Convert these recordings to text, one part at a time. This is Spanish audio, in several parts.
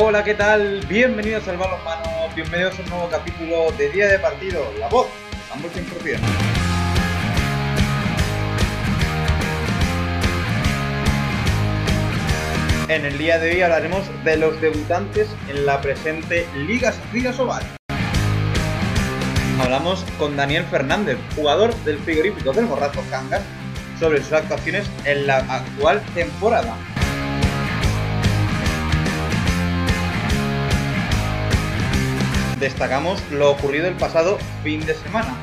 Hola, ¿qué tal? Bienvenidos al balonmano, bienvenidos a un nuevo capítulo de Día de Partido, La Voz, ambos 100%. En el día de hoy hablaremos de los debutantes en la presente Liga Liga Sobal. Hablamos con Daniel Fernández, jugador del frigorífico del Borrazo Cangas, sobre sus actuaciones en la actual temporada. Destacamos lo ocurrido el pasado fin de semana.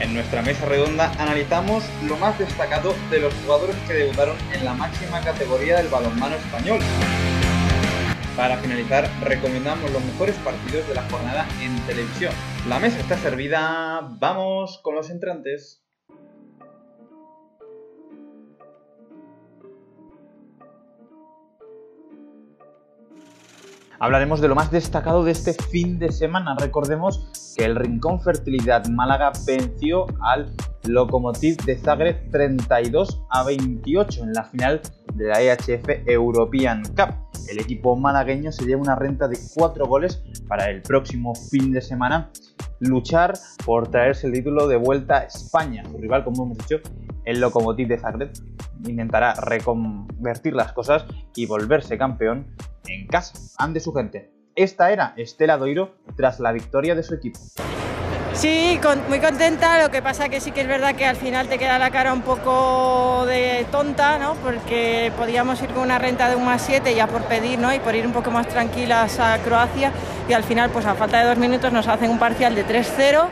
En nuestra mesa redonda analizamos lo más destacado de los jugadores que debutaron en la máxima categoría del balonmano español. Para finalizar, recomendamos los mejores partidos de la jornada en televisión. La mesa está servida, vamos con los entrantes. Hablaremos de lo más destacado de este fin de semana. Recordemos que el Rincón Fertilidad Málaga venció al Lokomotiv de Zagreb 32 a 28 en la final de la EHF European Cup. El equipo malagueño se lleva una renta de 4 goles para el próximo fin de semana luchar por traerse el título de vuelta a España. Su rival, como hemos dicho, el Lokomotiv de Zagreb, intentará reconvertir las cosas y volverse campeón en casa, ante su gente. Esta era Estela Doiro tras la victoria de su equipo. Sí, muy contenta, lo que pasa que sí que es verdad que al final te queda la cara un poco de tonta, ¿no? Porque podíamos ir con una renta de un más 7 ya por pedir, ¿no? Y por ir un poco más tranquilas a Croacia y al final pues a falta de dos minutos nos hacen un parcial de 3-0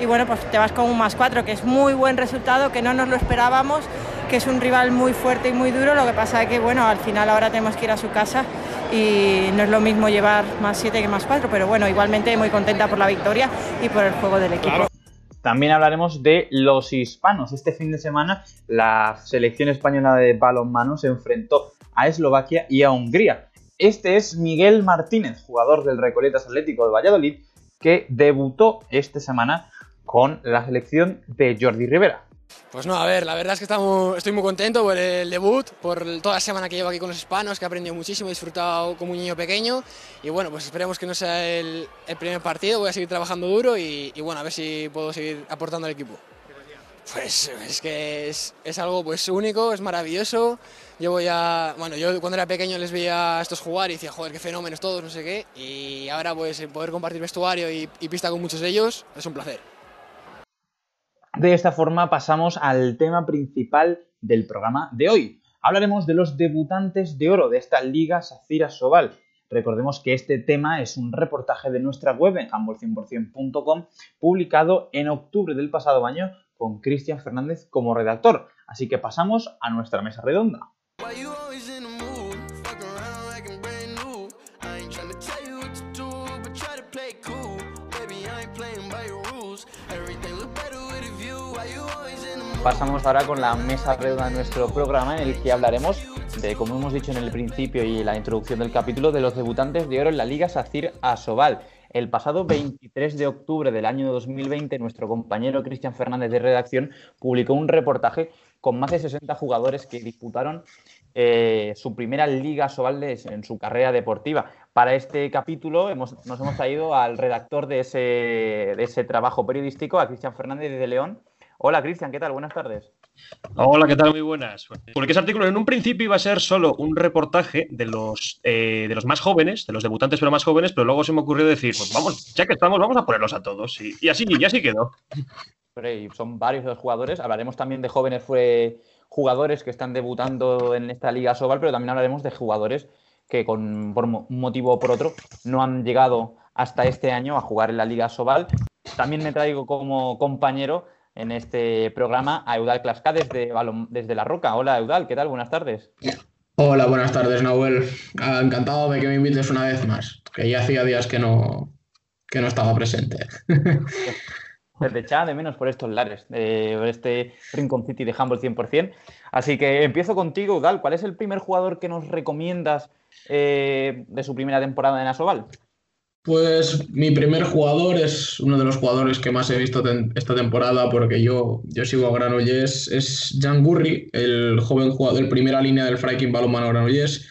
y bueno, pues te vas con un más 4, que es muy buen resultado, que no nos lo esperábamos, que es un rival muy fuerte y muy duro, lo que pasa es que bueno, al final ahora tenemos que ir a su casa y no es lo mismo llevar más 7 que más 4, pero bueno, igualmente muy contenta por la victoria y por el juego del equipo. También hablaremos de los hispanos. Este fin de semana la selección española de balonmano se enfrentó a Eslovaquia y a Hungría. Este es Miguel Martínez, jugador del Recoletas Atlético de Valladolid, que debutó esta semana con la selección de Jordi Rivera. Pues no, a ver, la verdad es que estamos, estoy muy contento por el debut, por toda la semana que llevo aquí con los hispanos, que he aprendido muchísimo, he disfrutado como un niño pequeño y bueno, pues esperemos que no sea el, primer partido, voy a seguir trabajando duro y, bueno, a ver si puedo seguir aportando al equipo. Pues es que es, es, algo pues único, es maravilloso. Yo voy a, bueno, yo cuando era pequeño les veía a estos jugar y decía, joder, qué fenómenos todos, no sé qué. Y ahora pues poder compartir vestuario y pista con muchos de ellos es un placer. De esta forma pasamos al tema principal del programa de hoy. Hablaremos de los debutantes de oro de esta Liga Sacira Sobal. Recordemos que este tema es un reportaje de nuestra web en handball100%.com publicado en octubre del pasado año con Cristian Fernández como redactor. Así que pasamos a nuestra mesa redonda. Pasamos ahora con la mesa redonda de nuestro programa en el que hablaremos de, como hemos dicho en el principio y la introducción del capítulo, de los debutantes de oro en la Liga Sacir Asobal. El pasado 23 de octubre del año 2020, nuestro compañero Cristian Fernández de redacción publicó un reportaje con más de 60 jugadores que disputaron eh, su primera Liga Sobal en su carrera deportiva. Para este capítulo nos hemos traído al redactor de ese, de ese trabajo periodístico, a Cristian Fernández de León, Hola Cristian, ¿qué tal? Buenas tardes. Hola, ¿qué tal? Muy buenas. Porque ese artículo en un principio iba a ser solo un reportaje de los, eh, de los más jóvenes, de los debutantes pero más jóvenes, pero luego se me ocurrió decir, pues vamos, ya que estamos, vamos a ponerlos a todos. Y, así, y así quedó. son varios los jugadores. Hablaremos también de jóvenes fue jugadores que están debutando en esta Liga Sobal, pero también hablaremos de jugadores que con, por un motivo o por otro no han llegado hasta este año a jugar en la Liga Sobal. También me traigo como compañero en este programa a Eudal Clasca desde, desde La Roca. Hola Eudal, ¿qué tal? Buenas tardes. Hola, buenas tardes, Nahuel. Ah, encantado de que me invites una vez más, que ya hacía días que no, que no estaba presente. Desde echaba de menos por estos lares, por este Rincon City de Humble 100%. Así que empiezo contigo, Eudal. ¿Cuál es el primer jugador que nos recomiendas eh, de su primera temporada en Asobal? Pues mi primer jugador es uno de los jugadores que más he visto esta temporada porque yo, yo sigo a Granollers, es Jan Gurri, el joven jugador de primera línea del Freiking Balonmano Granollers.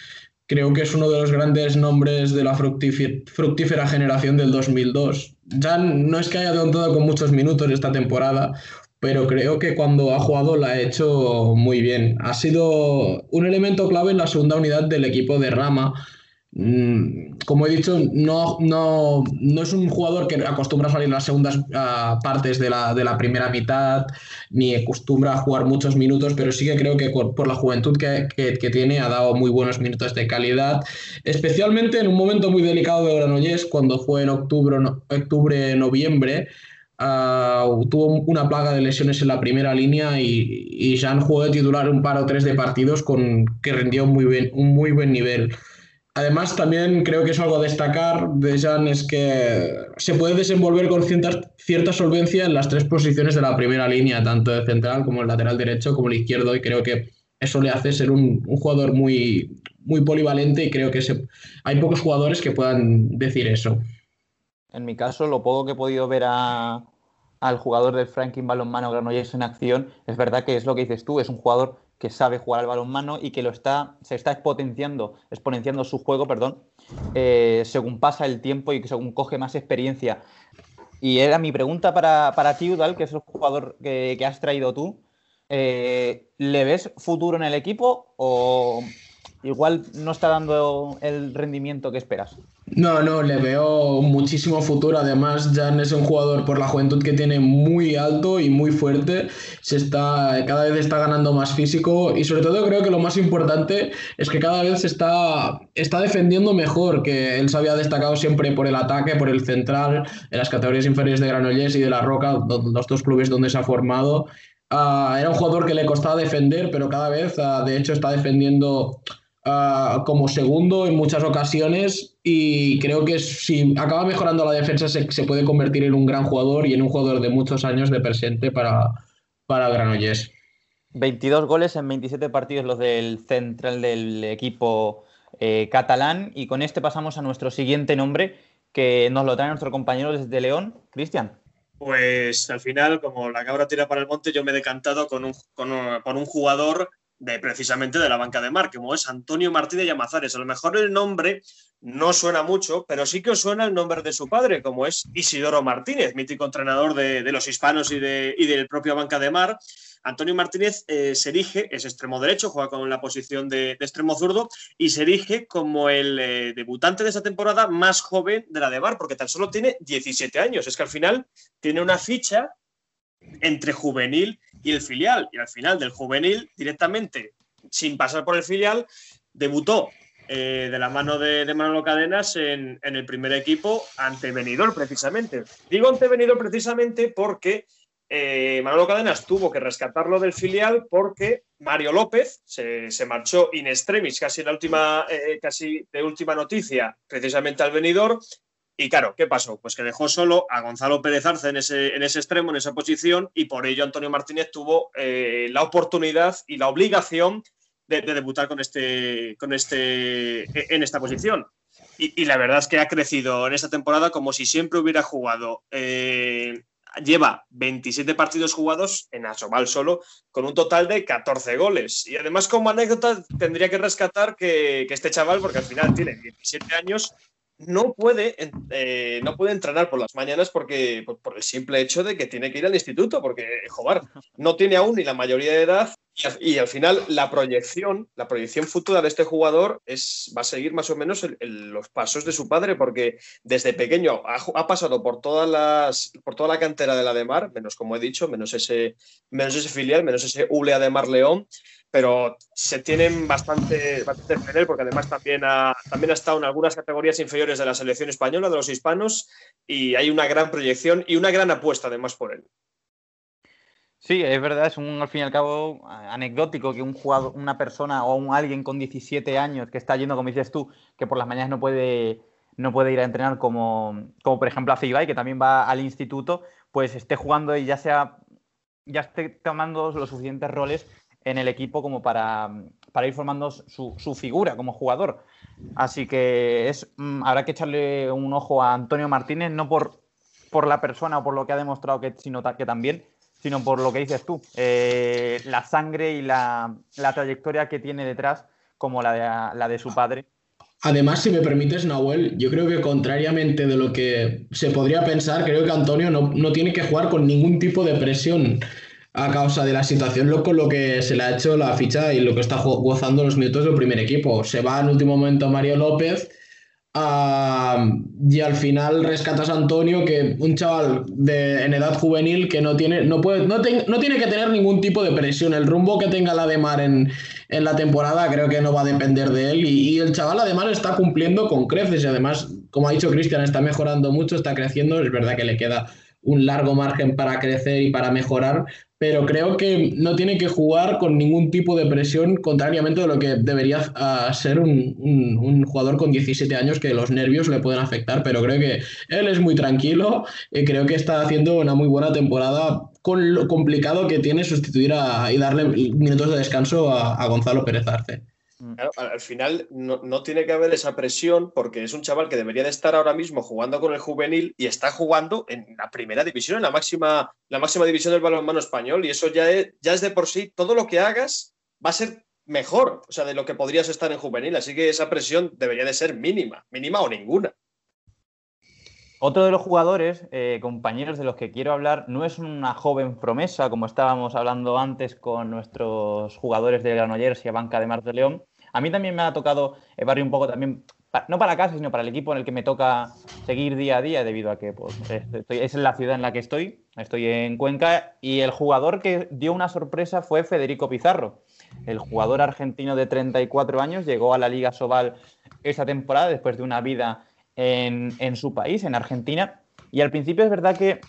Creo que es uno de los grandes nombres de la fructífera generación del 2002. Jan no es que haya contado con muchos minutos esta temporada, pero creo que cuando ha jugado la ha hecho muy bien. Ha sido un elemento clave en la segunda unidad del equipo de Rama como he dicho, no, no, no, es un jugador que acostumbra a salir en las segundas ah, partes de la, de la, primera mitad, ni acostumbra a jugar muchos minutos, pero sí que creo que por, la juventud que, que, tiene ha dado muy buenos minutos de calidad, especialmente en un momento muy delicado de Granollers, cuando fue en octubre, octubre noviembre. Uh, tuvo una plaga de lesiones en la primera línea y, y Jean jugó de titular un par o tres de partidos con que rindió muy bien, un muy buen nivel. Además, también creo que es algo a destacar de Jan es que se puede desenvolver con cierta solvencia en las tres posiciones de la primera línea, tanto de central como el lateral derecho como el izquierdo, y creo que eso le hace ser un, jugador muy, muy polivalente y creo que hay pocos jugadores que puedan decir eso. En mi caso, lo poco que he podido ver al jugador del Franklin Balonmano Granollers en acción, es verdad que es lo que dices tú, es un jugador que sabe jugar al balonmano y que lo está, se está exponenciando, exponenciando su juego, perdón, eh, según pasa el tiempo y según coge más experiencia. Y era mi pregunta para, para ti, Udal, que es el jugador que, has traído tú. Eh, ¿Le ves futuro en el equipo o igual no está dando el rendimiento que esperas? No, no, le veo muchísimo futuro. Además, Jan es un jugador por la juventud que tiene muy alto y muy fuerte. Se está, cada vez está ganando más físico y sobre todo creo que lo más importante es que cada vez se está, está defendiendo mejor, que él se había destacado siempre por el ataque, por el central, en las categorías inferiores de Granollers y de La Roca, los dos clubes donde se ha formado. Ah, era un jugador que le costaba defender, pero cada vez, ah, de hecho, está defendiendo Ah, como segundo en muchas ocasiones y creo que si acaba mejorando la defensa se, se, puede convertir en un gran jugador y en un jugador de muchos años de presente para, para Granollers. 22 goles en 27 partidos los del central del equipo eh, catalán y con este pasamos a nuestro siguiente nombre que nos lo trae nuestro compañero desde León, Cristian. Pues al final, como la cabra tira para el monte, yo me he decantado con un, con con un jugador de precisamente de la banca de mar, como es Antonio Martínez Llamazares. A lo mejor el nombre no suena mucho, pero sí que os suena el nombre de su padre, como es Isidoro Martínez, mítico entrenador de, los hispanos y, de, y, del propio banca de mar. Antonio Martínez eh, se erige, es extremo derecho, juega con la posición de, extremo zurdo y se erige como el eh, debutante de esta temporada más joven de la de Mar, porque tan solo tiene 17 años. Es que al final tiene una ficha entre juvenil y el filial. Y al final del juvenil, directamente, sin pasar por el filial, debutó eh, de la mano de, Manolo Cadenas en, el primer equipo ante Benidorm, precisamente. Digo ante Benidorm precisamente porque eh, Manolo Cadenas tuvo que rescatarlo del filial porque Mario López se, marchó in extremis, casi, la última, eh, casi de última noticia, precisamente al Benidorm, y claro, ¿qué pasó? Pues que dejó solo a Gonzalo Pérez Arce en ese, en ese extremo, en esa posición, y por ello Antonio Martínez tuvo eh, la oportunidad y la obligación de, debutar con este, con este, en esta posición. Y, la verdad es que ha crecido en esta temporada como si siempre hubiera jugado. Eh, lleva 27 partidos jugados en Asobal solo, con un total de 14 goles. Y además, como anécdota, tendría que rescatar que, que este chaval, porque al final tiene 17 años, no puede, eh, no puede entrenar por las mañanas porque, por, el simple hecho de que tiene que ir al instituto, porque, joder, no tiene aún ni la mayoría de edad y, al final la proyección, la proyección futura de este jugador es, va a seguir más o menos los pasos de su padre, porque desde pequeño ha, pasado por, todas las, por toda la cantera de la de menos como he dicho, menos ese, menos ese filial, menos ese Ulea de Mar León, pero se tienen bastante, bastante porque además también ha, también ha estado en algunas categorías inferiores de la selección española, de los hispanos, y hay una gran proyección y una gran apuesta además por él. Sí, es verdad, es un al fin y al cabo anecdótico que un jugador, una persona o un alguien con 17 años que está yendo, como dices tú, que por las mañanas no puede, no puede ir a entrenar como, como por ejemplo a Ibai, que también va al instituto, pues esté jugando y ya sea ya esté tomando los suficientes roles en el equipo como para, para ir formando su, su, figura como jugador. Así que es, mm, habrá que echarle un ojo a Antonio Martínez, no por, por la persona o por lo que ha demostrado que, sino que también, sino por lo que dices tú, eh, la sangre y la, la, trayectoria que tiene detrás, como la de, la de su padre. Además, si me permites, Nahuel, yo creo que contrariamente de lo que se podría pensar, creo que Antonio no, no tiene que jugar con ningún tipo de presión a causa de la situación con lo que se le ha hecho la ficha y lo que está gozando los minutos del primer equipo. Se va en último momento Mario López y al final rescatas a Antonio, que un chaval de, en edad juvenil que no tiene, no, puede, no, no tiene que tener ningún tipo de presión. El rumbo que tenga la de Mar en, en la temporada creo que no va a depender de él y, y el chaval además está cumpliendo con creces y además, como ha dicho Cristian, está mejorando mucho, está creciendo. Es verdad que le queda un largo margen para crecer y para mejorar, pero creo que no tiene que jugar con ningún tipo de presión, contrariamente a lo que debería uh, ser un, un, jugador con 17 años, que los nervios le pueden afectar, pero creo que él es muy tranquilo y creo que está haciendo una muy buena temporada con lo complicado que tiene sustituir a, y darle minutos de descanso a, a Gonzalo Pérez Arce. Mm. Claro, al final no, no, tiene que haber esa presión porque es un chaval que debería de estar ahora mismo jugando con el juvenil y está jugando en la primera división, en la máxima, la máxima división del balonmano español y eso ya es, ya es de por sí, todo lo que hagas va a ser mejor, o sea, de lo que podrías estar en juvenil, así que esa presión debería de ser mínima, mínima o ninguna. Otro de los jugadores, eh, compañeros de los que quiero hablar, no es una joven promesa, como estábamos hablando antes con nuestros jugadores de Granollers y a Banca de Mar de León, a mí también me ha tocado barrio un poco también, no para casa, sino para el equipo en el que me toca seguir día a día, debido a que pues, es la ciudad en la que estoy, estoy en Cuenca, y el jugador que dio una sorpresa fue Federico Pizarro. El jugador argentino de 34 años llegó a la Liga Sobal esa temporada después de una vida en, en su país, en Argentina, y al principio es verdad que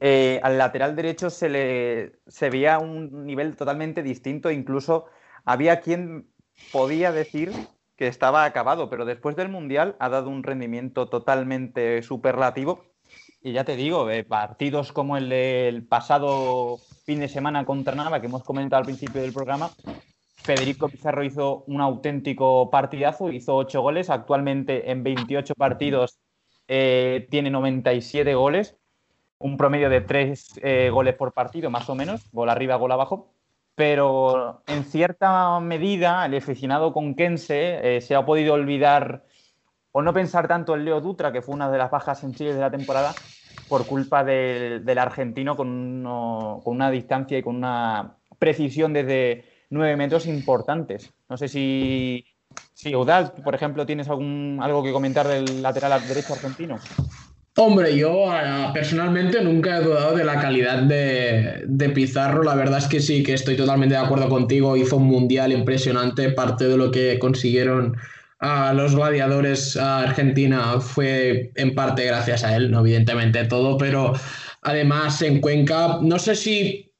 eh, al lateral derecho se le se veía un nivel totalmente distinto, incluso había quien podía decir que estaba acabado, pero después del Mundial ha dado un rendimiento totalmente superlativo. Y ya te digo, eh, partidos como el del pasado fin de semana contra Nava, que hemos comentado al principio del programa, Federico Pizarro hizo un auténtico partidazo, hizo 8 goles, actualmente en 28 partidos eh, tiene 97 goles, un promedio de 3 eh, goles por partido más o menos, gol arriba, gol abajo pero en cierta medida el aficionado conquense eh, se ha podido olvidar o no pensar tanto en Leo Dutra, que fue una de las bajas sensibles de la temporada, por culpa del, argentino con, con, una distancia y con una precisión desde nueve metros importantes. No sé si, si por ejemplo, tienes algún, algo que comentar del lateral derecho argentino. Hombre, yo personalmente nunca he dudado de la calidad de, Pizarro. La verdad es que sí, que estoy totalmente de acuerdo contigo. Hizo un mundial impresionante. Parte de lo que consiguieron los gladiadores uh, Argentina fue en parte gracias a él, no evidentemente todo, pero además en Cuenca, no sé si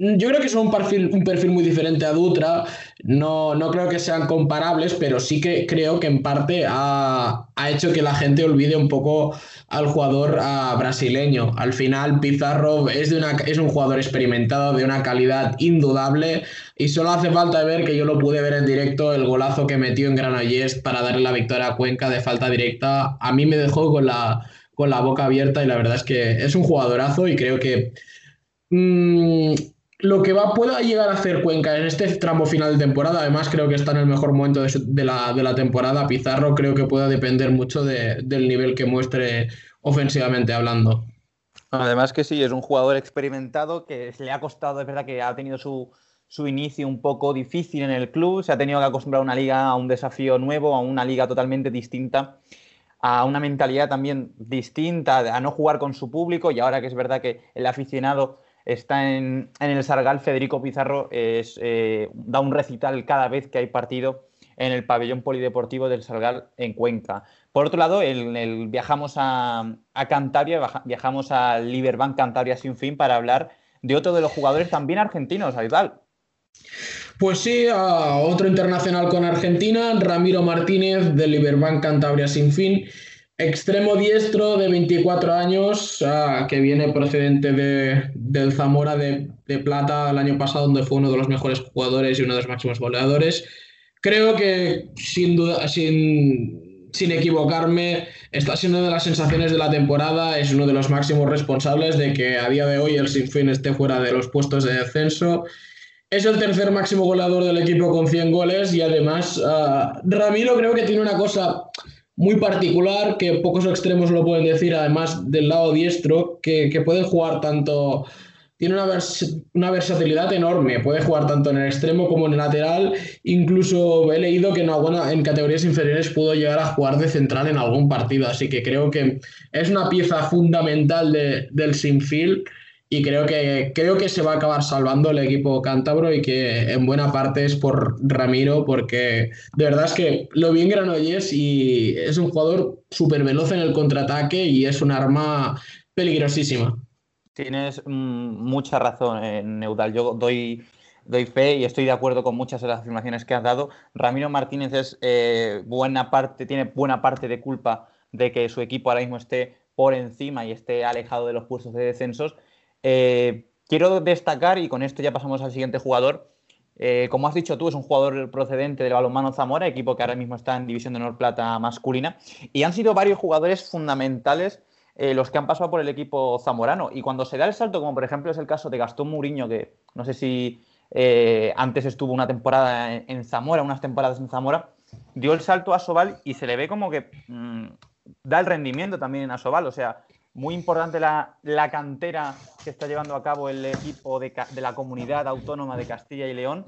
yo creo que son un perfil, un perfil muy diferente a Dutra. No, no creo que sean comparables, pero sí que creo que en parte ha, ha hecho que la gente olvide un poco al jugador brasileño. Al final, Pizarro es, de una, es un jugador experimentado, de una calidad indudable, y solo hace falta ver que yo lo pude ver en directo, el golazo que metió en Granollers para darle la victoria a Cuenca de falta directa. A mí me dejó con la, con la boca abierta y la verdad es que es un jugadorazo y creo que. Mmm, lo que va, pueda llegar a hacer Cuenca en este tramo final de temporada, además creo que está en el mejor momento de, la, de la, temporada, Pizarro creo que pueda depender mucho de, del nivel que muestre ofensivamente hablando. Además que sí, es un jugador experimentado que le ha costado, es verdad que ha tenido su, su inicio un poco difícil en el club, se ha tenido que acostumbrar a una liga, a un desafío nuevo, a una liga totalmente distinta a una mentalidad también distinta, a no jugar con su público y ahora que es verdad que el aficionado está en, el Sargal, Federico Pizarro eh, da un recital cada vez que hay partido en el pabellón polideportivo del Sargal en Cuenca. Por otro lado, el, el, viajamos a, a, Cantabria, viajamos al Liberbank Cantabria sin fin para hablar de otro de los jugadores también argentinos, Aydal. Pues sí, a otro internacional con Argentina, Ramiro Martínez del Liberbank Cantabria sin fin. Extremo diestro de 24 años, que viene procedente de, del Zamora de, de, Plata el año pasado, donde fue uno de los mejores jugadores y uno de los máximos goleadores. Creo que sin duda, sin, sin equivocarme, está siendo de las sensaciones de la temporada, es uno de los máximos responsables de que a día de hoy el Sinfín esté fuera de los puestos de descenso. Es el tercer máximo goleador del equipo con 100 goles y además uh, Ramiro creo que tiene una cosa muy particular que pocos extremos lo pueden decir, además del lado diestro, que, que pueden jugar tanto, tiene una, una, versatilidad enorme, puede jugar tanto en el extremo como en el lateral, incluso he leído que en, en categorías inferiores pudo llegar a jugar de central en algún partido, así que creo que es una pieza fundamental de, del Sinfield y creo que, creo que se va a acabar salvando el equipo cántabro y que en buena parte es por Ramiro, porque de verdad es que lo vi en Granollers y es un jugador súper veloz en el contraataque y es un arma peligrosísima. Tienes mm, mucha razón, eh, Neudal. Yo doy, doy fe y estoy de acuerdo con muchas de las afirmaciones que has dado. Ramiro Martínez es eh, buena parte, tiene buena parte de culpa de que su equipo ahora mismo esté por encima y esté alejado de los puestos de descensos eh, quiero destacar, y con esto ya pasamos al siguiente jugador, eh, como has dicho tú, es un jugador procedente del balonmano Zamora, equipo que ahora mismo está en División de Honor Plata masculina, y han sido varios jugadores fundamentales eh, los que han pasado por el equipo zamorano. Y cuando se da el salto, como por ejemplo es el caso de Gastón Muriño, que no sé si antes estuvo una temporada en, Zamora, unas temporadas en Zamora, dio el salto a Sobal y se le ve como que mm, da el rendimiento también en Asobal. O sea, muy importante la, cantera que está llevando a cabo el equipo de, la comunidad autónoma de Castilla y León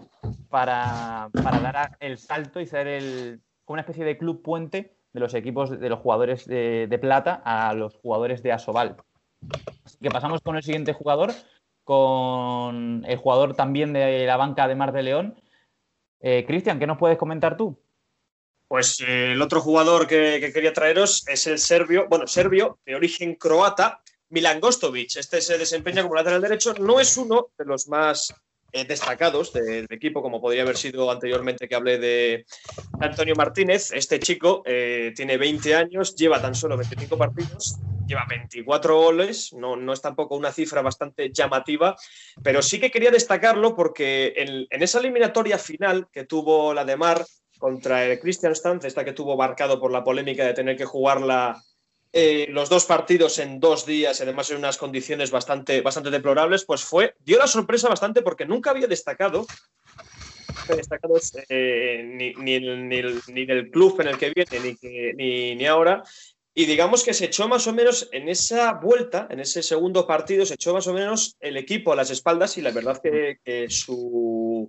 para, dar el salto y ser el, una especie de club puente de los equipos de los jugadores de, plata a los jugadores de Asobal. Así que pasamos con el siguiente jugador, con el jugador también de la banca de Mar de León. Eh, Cristian, ¿qué nos puedes comentar tú? Pues eh, el otro jugador que, quería traeros es el serbio, bueno, serbio de origen croata, Milan Gostovic. Este se desempeña como lateral derecho, no es uno de los más eh, destacados del equipo, como podría haber sido anteriormente que hablé de Antonio Martínez. Este chico eh, tiene 20 años, lleva tan solo 25 partidos, lleva 24 goles, no, no es tampoco una cifra bastante llamativa, pero sí que quería destacarlo porque en, en esa eliminatoria final que tuvo la de Mar contra el Christian Stanz, esta que tuvo marcado por la polémica de tener que jugarla eh, los dos partidos en dos días además en unas condiciones bastante, bastante deplorables, pues fue, dio la sorpresa bastante porque nunca había destacado, destacado eh, ni, ni, ni, del club en el que viene ni, ni, ahora. Y digamos que se echó más o menos en esa vuelta, en ese segundo partido, se echó más o menos el equipo a las espaldas y la verdad que su,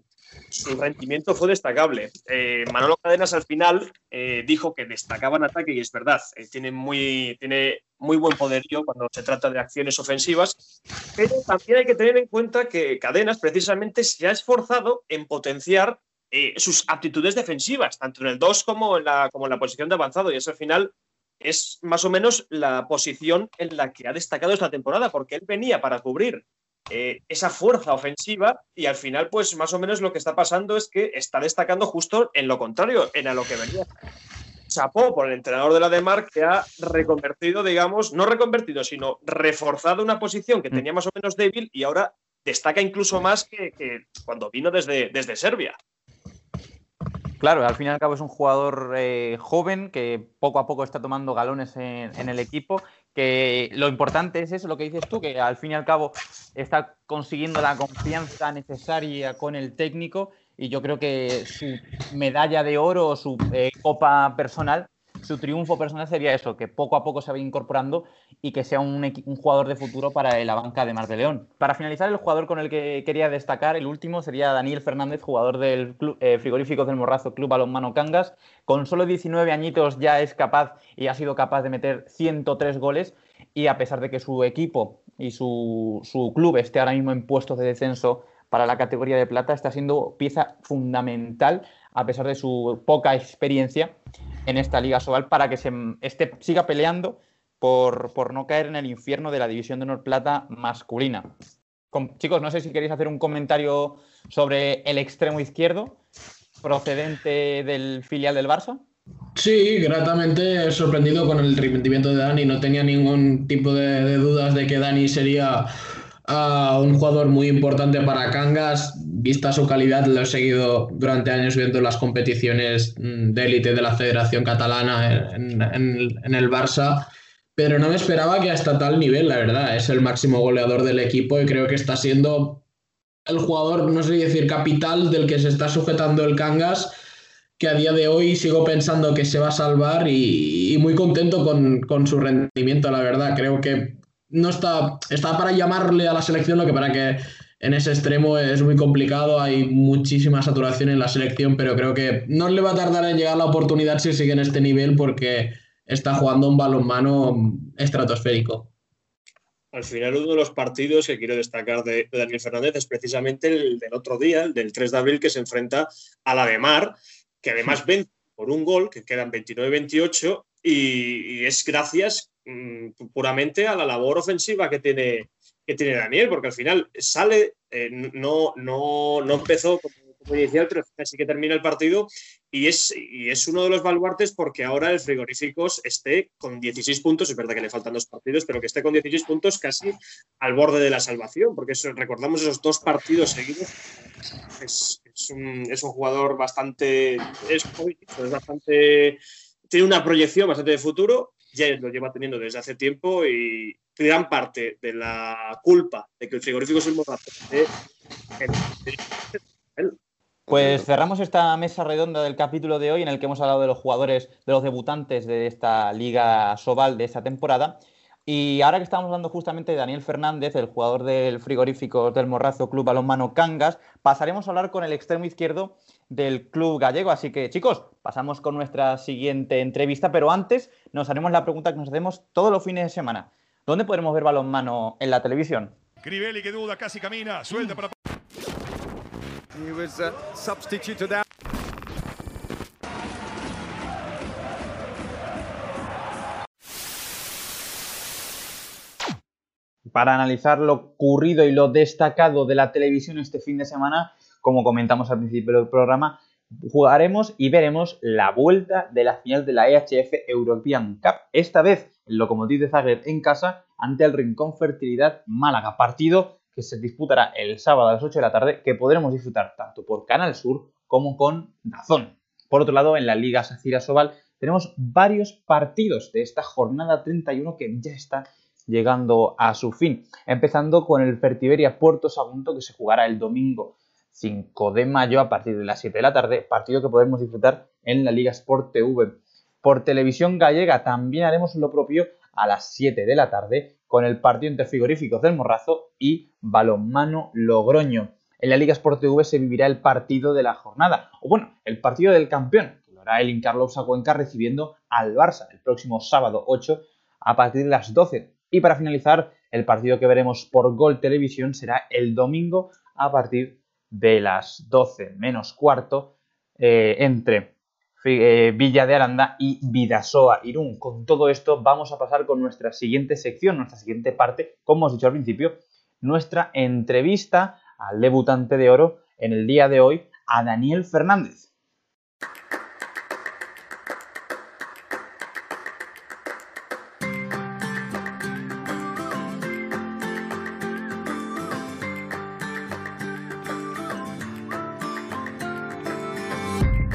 su rendimiento fue destacable. Eh, Manolo Cadenas al final eh, dijo que destacaba en ataque y es verdad, eh, tiene, muy, tiene muy buen poderío cuando se trata de acciones ofensivas, pero también hay que tener en cuenta que Cadenas precisamente se ha esforzado en potenciar sus aptitudes defensivas, tanto en el 2 como en, la, como en la posición de avanzado y eso al final es más o menos la posición en la que ha destacado esta temporada, porque él venía para cubrir eh, esa fuerza ofensiva y al final, pues más o menos lo que está pasando es que está destacando justo en lo contrario, en a lo que venía. Chapó por el entrenador de la Demar que ha reconvertido, digamos, no reconvertido, sino reforzado una posición que mm. tenía más o menos débil y ahora destaca incluso más que, cuando vino desde, desde Serbia. Claro, al fin y al cabo es un jugador eh, joven que poco a poco está tomando galones en, el equipo que lo importante es eso, lo que dices tú, que al fin y al cabo está consiguiendo la confianza necesaria con el técnico y yo creo que su medalla de oro o su eh, copa personal su triunfo personal sería eso, que poco a poco se vaya incorporando y que sea un, jugador de futuro para la banca de Mar de León. Para finalizar, el jugador con el que quería destacar, el último, sería Daniel Fernández, jugador del club, eh, frigorífico del Morrazo Club Balonmano Cangas. Con solo 19 añitos ya es capaz y ha sido capaz de meter 103 goles y a pesar de que su equipo y su, su club esté ahora mismo en puestos de descenso para la categoría de plata, está siendo pieza fundamental a pesar de su poca experiencia en esta Liga Sobal para que se esté, siga peleando por, no caer en el infierno de la División de Honor Plata masculina. chicos, no sé si queréis hacer un comentario sobre el extremo izquierdo procedente del filial del Barça. Sí, gratamente sorprendido con el rendimiento de Dani. No tenía ningún tipo de, dudas de que Dani sería ah, un jugador muy importante para Cangas. Vista su calidad, lo he seguido durante años viendo las competiciones mm, de élite de la Federación Catalana en, en el Barça pero no me esperaba que hasta tal nivel, la verdad. Es el máximo goleador del equipo y creo que está siendo el jugador, no sé decir capital, del que se está sujetando el Cangas que a día de hoy sigo pensando que se va a salvar y, muy contento con, su rendimiento, la verdad. Creo que no está, está para llamarle a la selección, lo que para que en ese extremo es muy complicado, hay muchísima saturación en la selección, pero creo que no le va a tardar en llegar la oportunidad si sigue en este nivel porque está jugando un balonmano estratosférico. Al final, uno de los partidos que quiero destacar de, Daniel Fernández es precisamente el del otro día, el del 3 de abril, que se enfrenta a la de Mar, que además ven por un gol, que quedan 29-28, y, es gracias mm, puramente a la labor ofensiva que tiene, que tiene Daniel, porque al final sale, eh, no, no, no empezó como, inicial, pero sí que termina el partido y es, y es uno de los baluartes porque ahora el frigoríficos esté con 16 puntos, es verdad que le faltan dos partidos, pero que esté con 16 puntos casi al borde de la salvación, porque recordamos esos dos partidos seguidos es, un, jugador bastante. Es, bastante. Tiene una proyección bastante de futuro, ya lo lleva teniendo desde hace tiempo y gran parte de la culpa de que el frigorífico es un morrazo pues cerramos esta mesa redonda del capítulo de hoy en el que hemos hablado de los jugadores, de los debutantes de esta Liga Sobal de esta temporada. Y ahora que estamos hablando justamente de Daniel Fernández, el jugador del frigorífico del Morrazo Club Balonmano Cangas, pasaremos a hablar con el extremo izquierdo del club gallego. Así que, chicos, pasamos con nuestra siguiente entrevista, pero antes nos haremos la pregunta que nos hacemos todos los fines de semana. ¿Dónde podremos ver balonmano en la televisión? Crivelli que duda, casi camina, suelta para... para analizar lo ocurrido y lo destacado de la televisión este fin de semana, como comentamos al principio del programa, jugaremos y veremos la vuelta de la final de la EHF European Cup. Esta vez el Lokomotiv de Zagreb en casa ante el Rincón Fertilidad Málaga. Partido que se disputará el sábado a las 8 de la tarde, que podremos disfrutar tanto por Canal Sur como con Dazón. Por otro lado, en la Liga Sacira Sobal tenemos varios partidos de esta jornada 31 que ya está llegando a su fin. Empezando con el Fertiberia Puerto Sagunto que se jugará el domingo 5 de mayo a partir de las 7 de la tarde, partido que podremos disfrutar en la Liga Sport TV. Por televisión gallega también haremos lo propio a las 7 de la tarde con el partido entre frigoríficos del Morrazo y Balonmano Logroño. En la Liga Sport TV se vivirá el partido de la jornada, o bueno, el partido del campeón, que lo hará el Incarlos Cuenca recibiendo al Barça el próximo sábado 8 a partir de las 12 y para finalizar, el partido que veremos por Gol Televisión será el domingo a partir de las 12 menos cuarto eh, entre eh, Villa de Aranda y Vidasoa Irún. Con todo esto vamos a pasar con nuestra siguiente sección, nuestra siguiente parte, como os he dicho al principio, nuestra entrevista al debutante de oro en el día de hoy, a Daniel Fernández.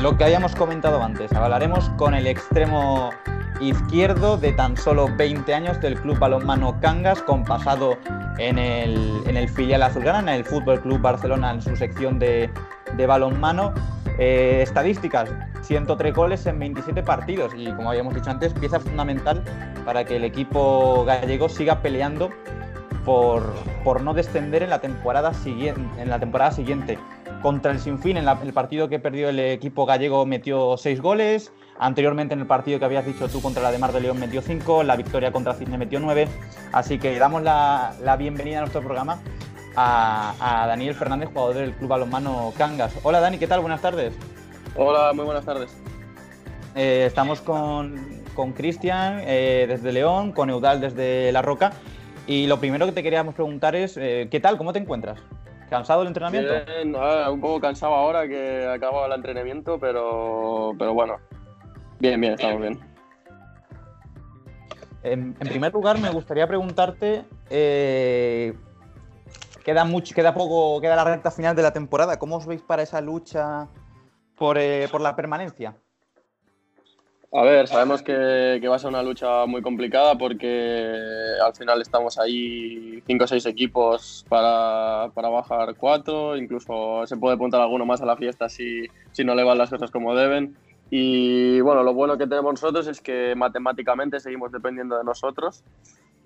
Lo que habíamos comentado antes. Hablaremos con el extremo izquierdo de tan solo 20 años del Club Balonmano Cangas, con pasado en el, filial azulgrana, en el Fútbol Club Barcelona, en su sección de, balonmano. Eh, estadísticas, 103 goles en 27 partidos y como habíamos dicho antes, pieza fundamental para que el equipo gallego siga peleando por, por no descender en en la temporada siguiente. Contra el Sinfín, en el partido que perdió el equipo gallego, metió seis goles. Anteriormente, en el partido que habías dicho tú contra la de Mar de León, metió cinco. La victoria contra Cisne metió nueve. Así que damos la, bienvenida a nuestro programa a, Daniel Fernández, jugador del Club Balonmano Cangas. Hola Dani, ¿qué tal? Buenas tardes. Hola, muy buenas tardes. Eh, estamos con Cristian eh, desde León, con Eudal desde La Roca. Y lo primero que te queríamos preguntar es, eh, ¿qué tal? ¿Cómo te encuentras? ¿Cansado el entrenamiento? un poco cansado ahora que acabo el entrenamiento, pero, pero bueno, Bien, bien, estamos bien. En, en primer lugar, me gustaría preguntarte. eh, queda, mucho, queda poco, queda la recta final de la temporada. ¿Cómo os veis para esa lucha por, eh, por la permanencia? A ver, sabemos que, que va a ser una lucha muy complicada porque al final estamos ahí cinco o seis equipos para, para bajar cuatro, incluso se puede apuntar alguno más a la fiesta si, si no le van las cosas como deben. Y bueno, lo bueno que tenemos nosotros es que matemáticamente seguimos dependiendo de nosotros.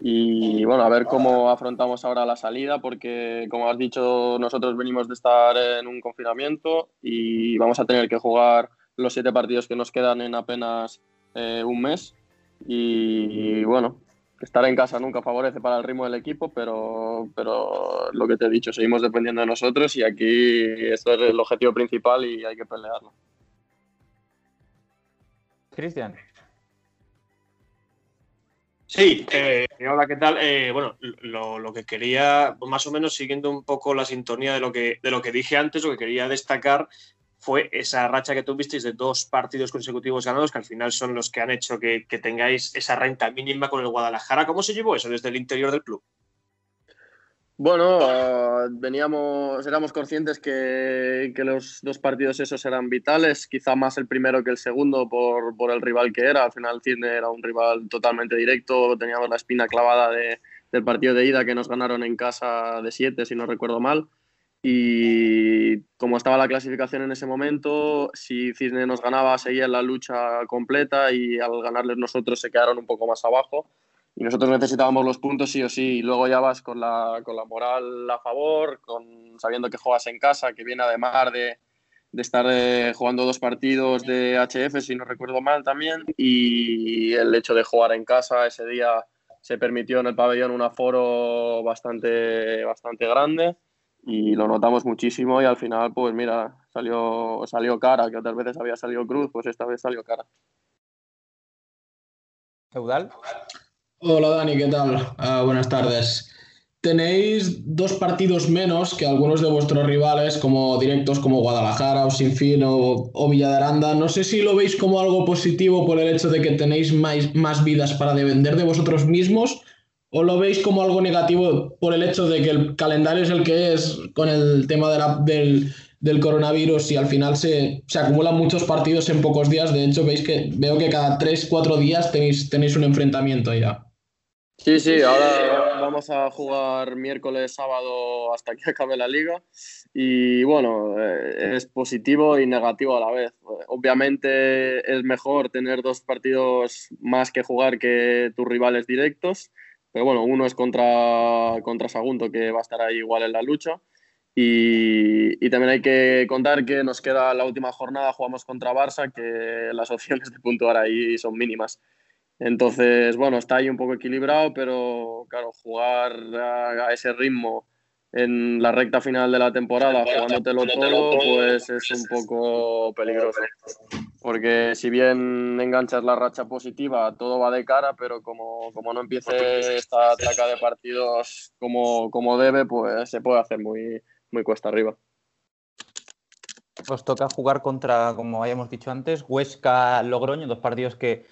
Y bueno, a ver cómo afrontamos ahora la salida, porque como has dicho, nosotros venimos de estar en un confinamiento y vamos a tener que jugar los siete partidos que nos quedan en apenas eh, un mes. Y, bueno, estar en casa nunca favorece para el ritmo del equipo, pero, pero lo que te he dicho, seguimos dependiendo de nosotros y aquí esto es el objetivo principal y hay que pelearlo. Cristian. Sí, eh, hola, ¿qué tal? Eh, bueno, lo, lo, que quería, más o menos siguiendo un poco la sintonía de lo, que, de lo que dije antes, lo que quería destacar fue esa racha que tuvisteis de dos partidos consecutivos ganados, que al final son los que han hecho que, tengáis esa renta mínima con el Guadalajara. ¿Cómo se llevó eso desde el interior del club? Bueno, uh, veníamos, éramos conscientes que, que, los dos partidos esos eran vitales, quizá más el primero que el segundo por, por el rival que era. Al final Cisne era un rival totalmente directo, teníamos la espina clavada de, del partido de ida que nos ganaron en casa de siete, si no recuerdo mal. Y como estaba la clasificación en ese momento, si Cisne nos ganaba, seguía en la lucha completa y al ganarles nosotros se quedaron un poco más abajo y nosotros necesitábamos los puntos sí o sí. Y luego ya vas con la, con la moral a favor, con, sabiendo que juegas en casa, que viene además de, de estar eh, jugando dos partidos de HF, si no recuerdo mal también. Y el hecho de jugar en casa ese día se permitió en el pabellón un aforo bastante, bastante grande y lo notamos muchísimo y al final pues mira salió salió cara que otras veces había salido cruz pues esta vez salió cara Eudal Hola Dani, ¿qué tal? Uh, buenas tardes. Tenéis dos partidos menos que algunos de vuestros rivales, como directos como Guadalajara o Sinfín o, o Villa de Aranda. No sé si lo veis como algo positivo por el hecho de que tenéis más, más vidas para depender de vosotros mismos o lo veis como algo negativo por el hecho de que el calendario es el que es con el tema del, del, coronavirus y al final se, se, acumulan muchos partidos en pocos días. De hecho, veis que veo que cada 3-4 días tenéis, tenéis un enfrentamiento ya. Sí, sí, ahora vamos a jugar miércoles, sábado hasta que acabe la liga y bueno, eh, es positivo y negativo a la vez. Obviamente es mejor tener dos partidos más que jugar que tus rivales directos, pero bueno, uno es contra, contra Sagunto que va a estar ahí igual en la lucha y, y, también hay que contar que nos queda la última jornada, jugamos contra Barça, que las opciones de puntuar ahí son mínimas. Entonces, bueno, está ahí un poco equilibrado, pero claro, jugar a, a, ese ritmo en la recta final de la temporada, jugándotelo todo, pues es un poco peligroso. Porque si bien enganchas la racha positiva, todo va de cara, pero como, como no empiece esta traca de partidos como, como debe, pues se puede hacer muy, muy cuesta arriba. Os toca jugar contra, como habíamos dicho antes, Huesca, Logroño, dos partidos que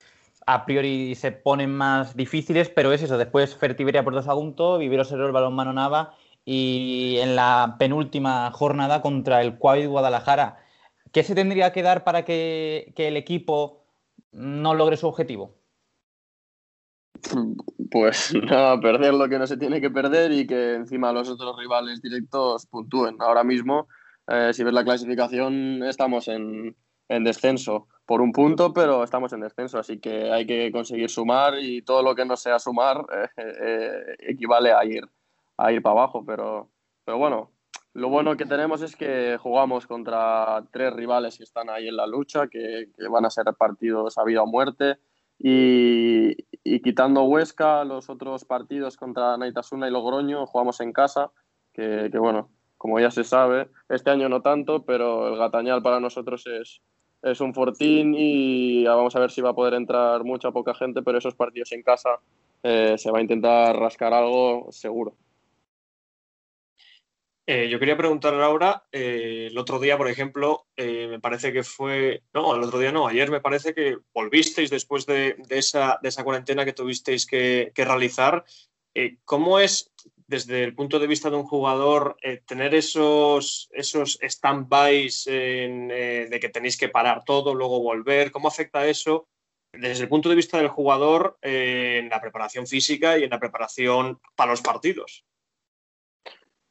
a priori se ponen más difíciles, pero es eso, después Fertiberia por Sagunto, Viveros el Balonmano Nava y en la penúltima jornada contra el Cuavi Guadalajara. ¿Qué se tendría que dar para que, el equipo no logre su objetivo? Pues nada, perder lo que no se tiene que perder y que encima los otros rivales directos puntúen. Ahora mismo, eh, si ves la clasificación, estamos en, en descenso por un punto, pero estamos en descenso, así que hay que conseguir sumar y todo lo que no sea sumar eh, eh, equivale a ir, a ir para abajo, pero, pero bueno, lo bueno que tenemos es que jugamos contra tres rivales que están ahí en la lucha, que, van a ser partidos a vida o muerte, y, quitando Huesca, los otros partidos contra Naitasuna y Logroño jugamos en casa, que, bueno, como ya se sabe, este año no tanto, pero el Gatañal para nosotros es, un fortín y vamos a ver si va a poder entrar mucha poca gente, pero esos partidos en casa eh, se va a intentar rascar algo seguro. Eh, yo quería preguntar ahora, eh, el otro día, por ejemplo, eh, me parece que fue, no, el otro día no, ayer me parece que volvisteis después de, esa, de esa, cuarentena que tuvisteis que, realizar. ¿Cómo es, desde el punto de vista de un jugador, tener esos, esos stand-bys de que tenéis que parar todo, luego volver? ¿Cómo afecta eso desde el punto de vista del jugador en la preparación física y en la preparación para los partidos?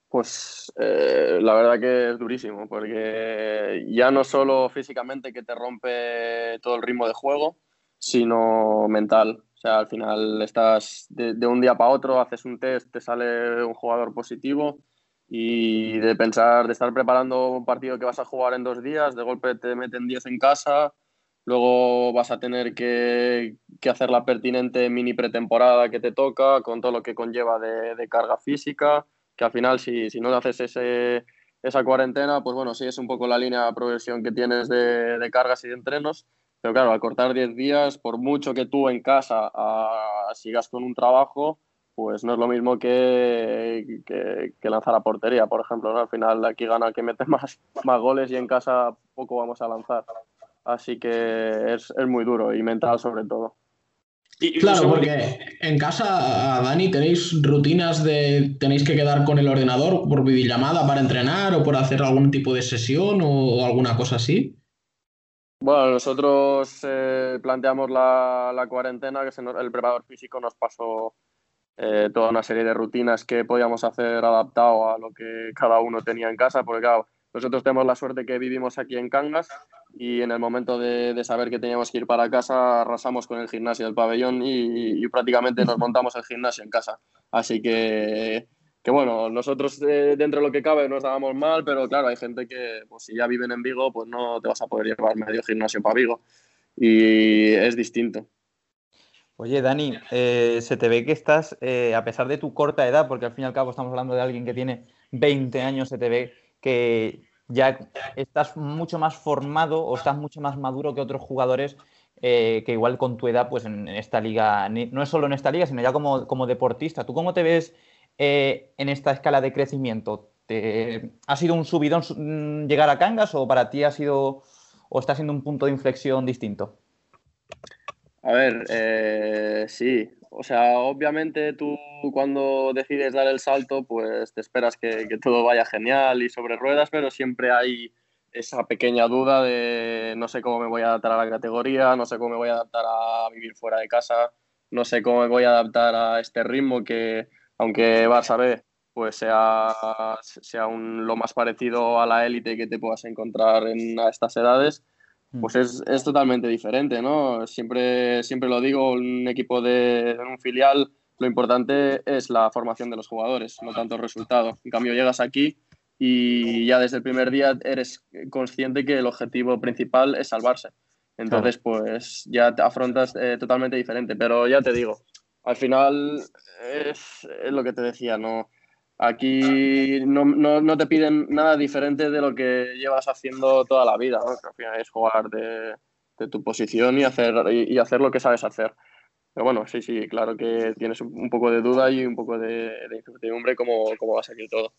Pues eh, la verdad que es durísimo, porque ya no solo físicamente que te rompe todo el ritmo de juego, sino mental. O sea, al final estás de, un día para otro, haces un test, te sale un jugador positivo y de pensar, de estar preparando un partido que vas a jugar en dos días, de golpe te meten 10 en casa, luego vas a tener que, hacer la pertinente mini pretemporada que te toca, con todo lo que conlleva de carga física que al final si, si no haces ese, esa cuarentena, pues bueno, sí es un poco la línea de progresión que tienes de, de cargas y de entrenos, pero claro, al cortar 10 días, por mucho que tú en casa ah, sigas con un trabajo, pues no es lo mismo que, que, lanzar a portería, por ejemplo. ¿no? Al final aquí gana el que mete más, más goles y en casa poco vamos a lanzar. Así que es, es muy duro y mental sobre todo claro, porque en casa, Dani, tenéis rutinas de tenéis que quedar con el ordenador por videollamada para entrenar o por hacer algún tipo de sesión o, alguna cosa así. Bueno, nosotros eh, planteamos la, cuarentena, que el preparador físico nos pasó eh, toda una serie de rutinas que podíamos hacer adaptado a lo que cada uno tenía en casa, porque claro, nosotros tenemos la suerte que vivimos aquí en Cangas y en el momento de, saber que teníamos que ir para casa arrasamos con el gimnasio del pabellón y, prácticamente nos montamos el gimnasio en casa. Así que, que bueno, nosotros eh, dentro de lo que cabe nos dábamos mal, pero claro, hay gente que pues, si ya viven en Vigo, pues no te vas a poder llevar medio gimnasio para Vigo y es distinto. Oye, Dani, eh, se te ve que estás, eh, a pesar de tu corta edad, porque al fin y al cabo estamos hablando de alguien que tiene 20 años, se te ve que ya estás mucho más formado o estás mucho más maduro que otros jugadores eh, que igual con tu edad, pues en, esta liga, no es solo en esta liga, sino ya como, como deportista. ¿Tú cómo te ves eh, en esta escala de crecimiento? ¿Te, ¿Ha sido un subidón mm, llegar a Cangas o para ti ha sido o está siendo un punto de inflexión distinto? A ver, eh, sí, o sea, obviamente tú cuando decides dar el salto, pues te esperas que, todo vaya genial y sobre ruedas, pero siempre hay esa pequeña duda de no sé cómo me voy a adaptar a la categoría, no sé cómo me voy a adaptar a vivir fuera de casa, no sé cómo me voy a adaptar a este ritmo que, aunque vas a ver, pues sea, sea lo más parecido a la élite que te puedas encontrar en estas edades. Pues es, es, totalmente diferente, ¿no? Siempre, siempre lo digo, un equipo de, un filial, lo importante es la formación de los jugadores, no tanto el resultado. En cambio, llegas aquí y ya desde el primer día eres consciente que el objetivo principal es salvarse. Entonces, pues ya te afrontas eh, totalmente diferente. Pero ya te digo, al final es, es lo que te decía, ¿no? Aquí no, no, no, te piden nada diferente de lo que llevas haciendo toda la vida, ¿no? al final es jugar de, de tu posición y hacer, y, hacer lo que sabes hacer. Pero bueno, sí, sí, claro que tienes un poco de duda y un poco de, de incertidumbre cómo, cómo va a salir todo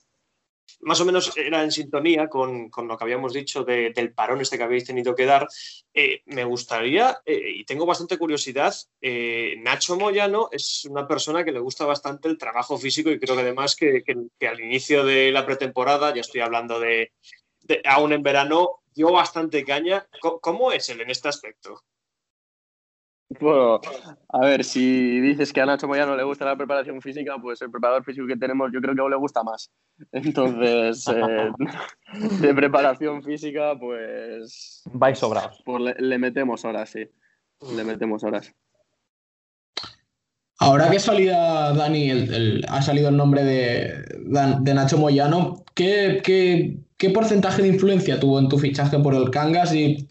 más o menos era en sintonía con, lo que habíamos dicho del parón este que habéis tenido que dar. Eh, me gustaría, eh, y tengo bastante curiosidad, eh, Nacho Moyano es una persona que le gusta bastante el trabajo físico y creo que además que, al inicio de la pretemporada, ya estoy hablando de, aún en verano, dio bastante caña. ¿Cómo es él en este aspecto? Bueno, a ver, si dices que a Nacho Moyano le gusta la preparación física, pues el preparador físico que tenemos yo creo que aún le gusta más. Entonces, eh, de preparación física, pues... Vais sobrados. Pues le, metemos horas, sí. Le metemos horas. Ahora que salida, Dani, ha salido el nombre de, de Nacho Moyano, ¿qué, ¿qué, qué, porcentaje de influencia tuvo en tu fichaje por el Cangas y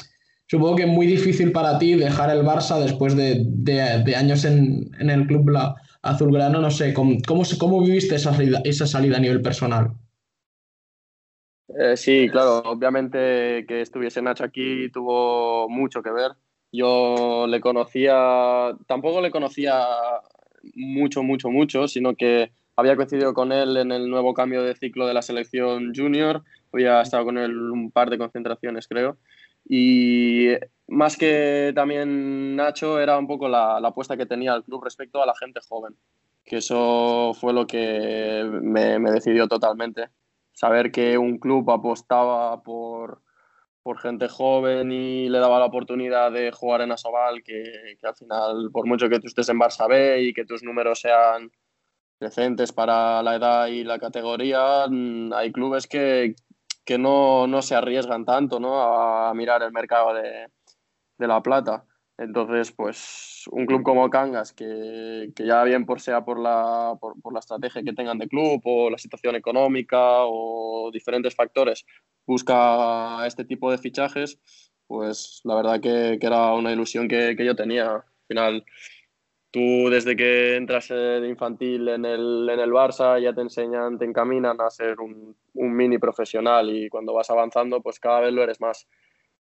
supongo que es muy difícil para ti dejar el Barça después de, años en, el club azulgrano. No sé, ¿cómo, cómo, viviste esa salida, esa salida a nivel personal? Eh, sí, claro, obviamente que estuviese Nacho aquí tuvo mucho que ver. Yo le conocía, tampoco le conocía mucho, mucho, mucho, sino que había coincidido con él en el nuevo cambio de ciclo de la selección junior, había estado con él un par de concentraciones, creo. Y más que también Nacho, era un poco la, la apuesta que tenía el club respecto a la gente joven, que eso fue lo que me, me decidió totalmente. Saber que un club apostaba por, por gente joven y le daba la oportunidad de jugar en Asobal, que, que, al final, por mucho que tú estés en Barça B y que tus números sean decentes para la edad y la categoría, mm, hay clubes que, que no, no, se arriesgan tanto ¿no? a mirar el mercado de, de, La Plata. Entonces, pues un club como Cangas, que, que ya bien por sea por la, por, la estrategia que tengan de club o la situación económica o diferentes factores, busca este tipo de fichajes, pues la verdad que, que era una ilusión que, que, yo tenía. Al final, tú desde que entras de infantil en el, en el Barça ya te enseñan, te encaminan a ser un, un mini profesional y cuando vas avanzando, pues cada vez lo eres más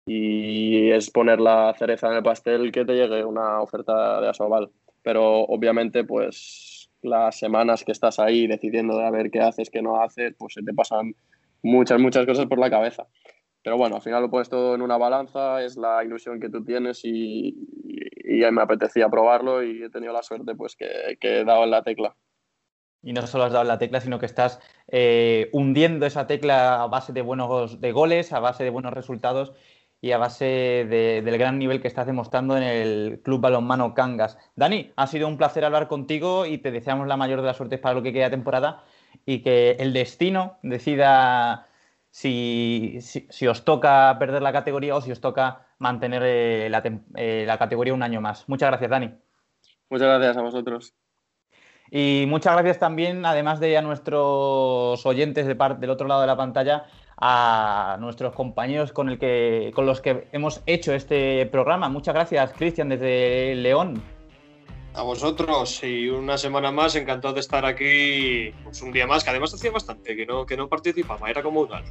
y es poner la cereza en el pastel que te llegue una oferta de Asobal. Pero obviamente, pues las semanas que estás ahí decidiendo de a ver qué haces, qué no haces, pues se te pasan muchas, muchas cosas por la cabeza. Pero bueno, al final lo pones todo en una balanza, es la ilusión que tú tienes y, y, y me apetecía probarlo y he tenido la suerte pues que, que he dado en la tecla. Y no solo has dado en la tecla, sino que estás eh, hundiendo esa tecla a base de buenos de goles, a base de buenos resultados y a base de, del gran nivel que estás demostrando en el Club Balonmano Cangas. Dani, ha sido un placer hablar contigo y te deseamos la mayor de las suertes para lo que queda temporada y que el destino decida si, si, si os toca perder la categoría o si os toca mantener eh, la, eh, la categoría un año más. Muchas gracias, Dani. Muchas gracias a vosotros. Y muchas gracias también, además de a nuestros oyentes de del otro lado de la pantalla, a nuestros compañeros con, el que, con los que hemos hecho este programa. Muchas gracias, Cristian, desde León. A vosotros y una semana más, encantado de estar aquí pues, un día más, que además hacía bastante que no, que no participaba, era como Eudal.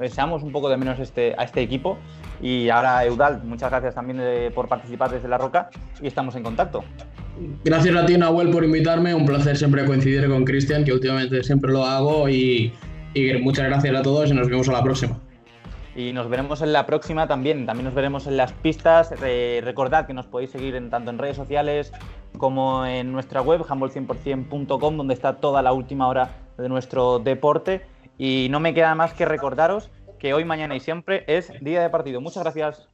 Echamos un poco de menos este, a este equipo y ahora Eudal, muchas gracias también de, por participar desde La Roca y estamos en contacto. Gracias a ti, Nahuel, por invitarme. Un placer siempre coincidir con Cristian, que últimamente siempre lo hago y y muchas gracias a todos y nos vemos a la próxima. Y nos veremos en la próxima también. También nos veremos en las pistas. Recordad que nos podéis seguir en, tanto en redes sociales como en nuestra web, handball100%.com, donde está toda la última hora de nuestro deporte. Y no me queda más que recordaros que hoy, mañana y siempre es día de partido. Muchas gracias.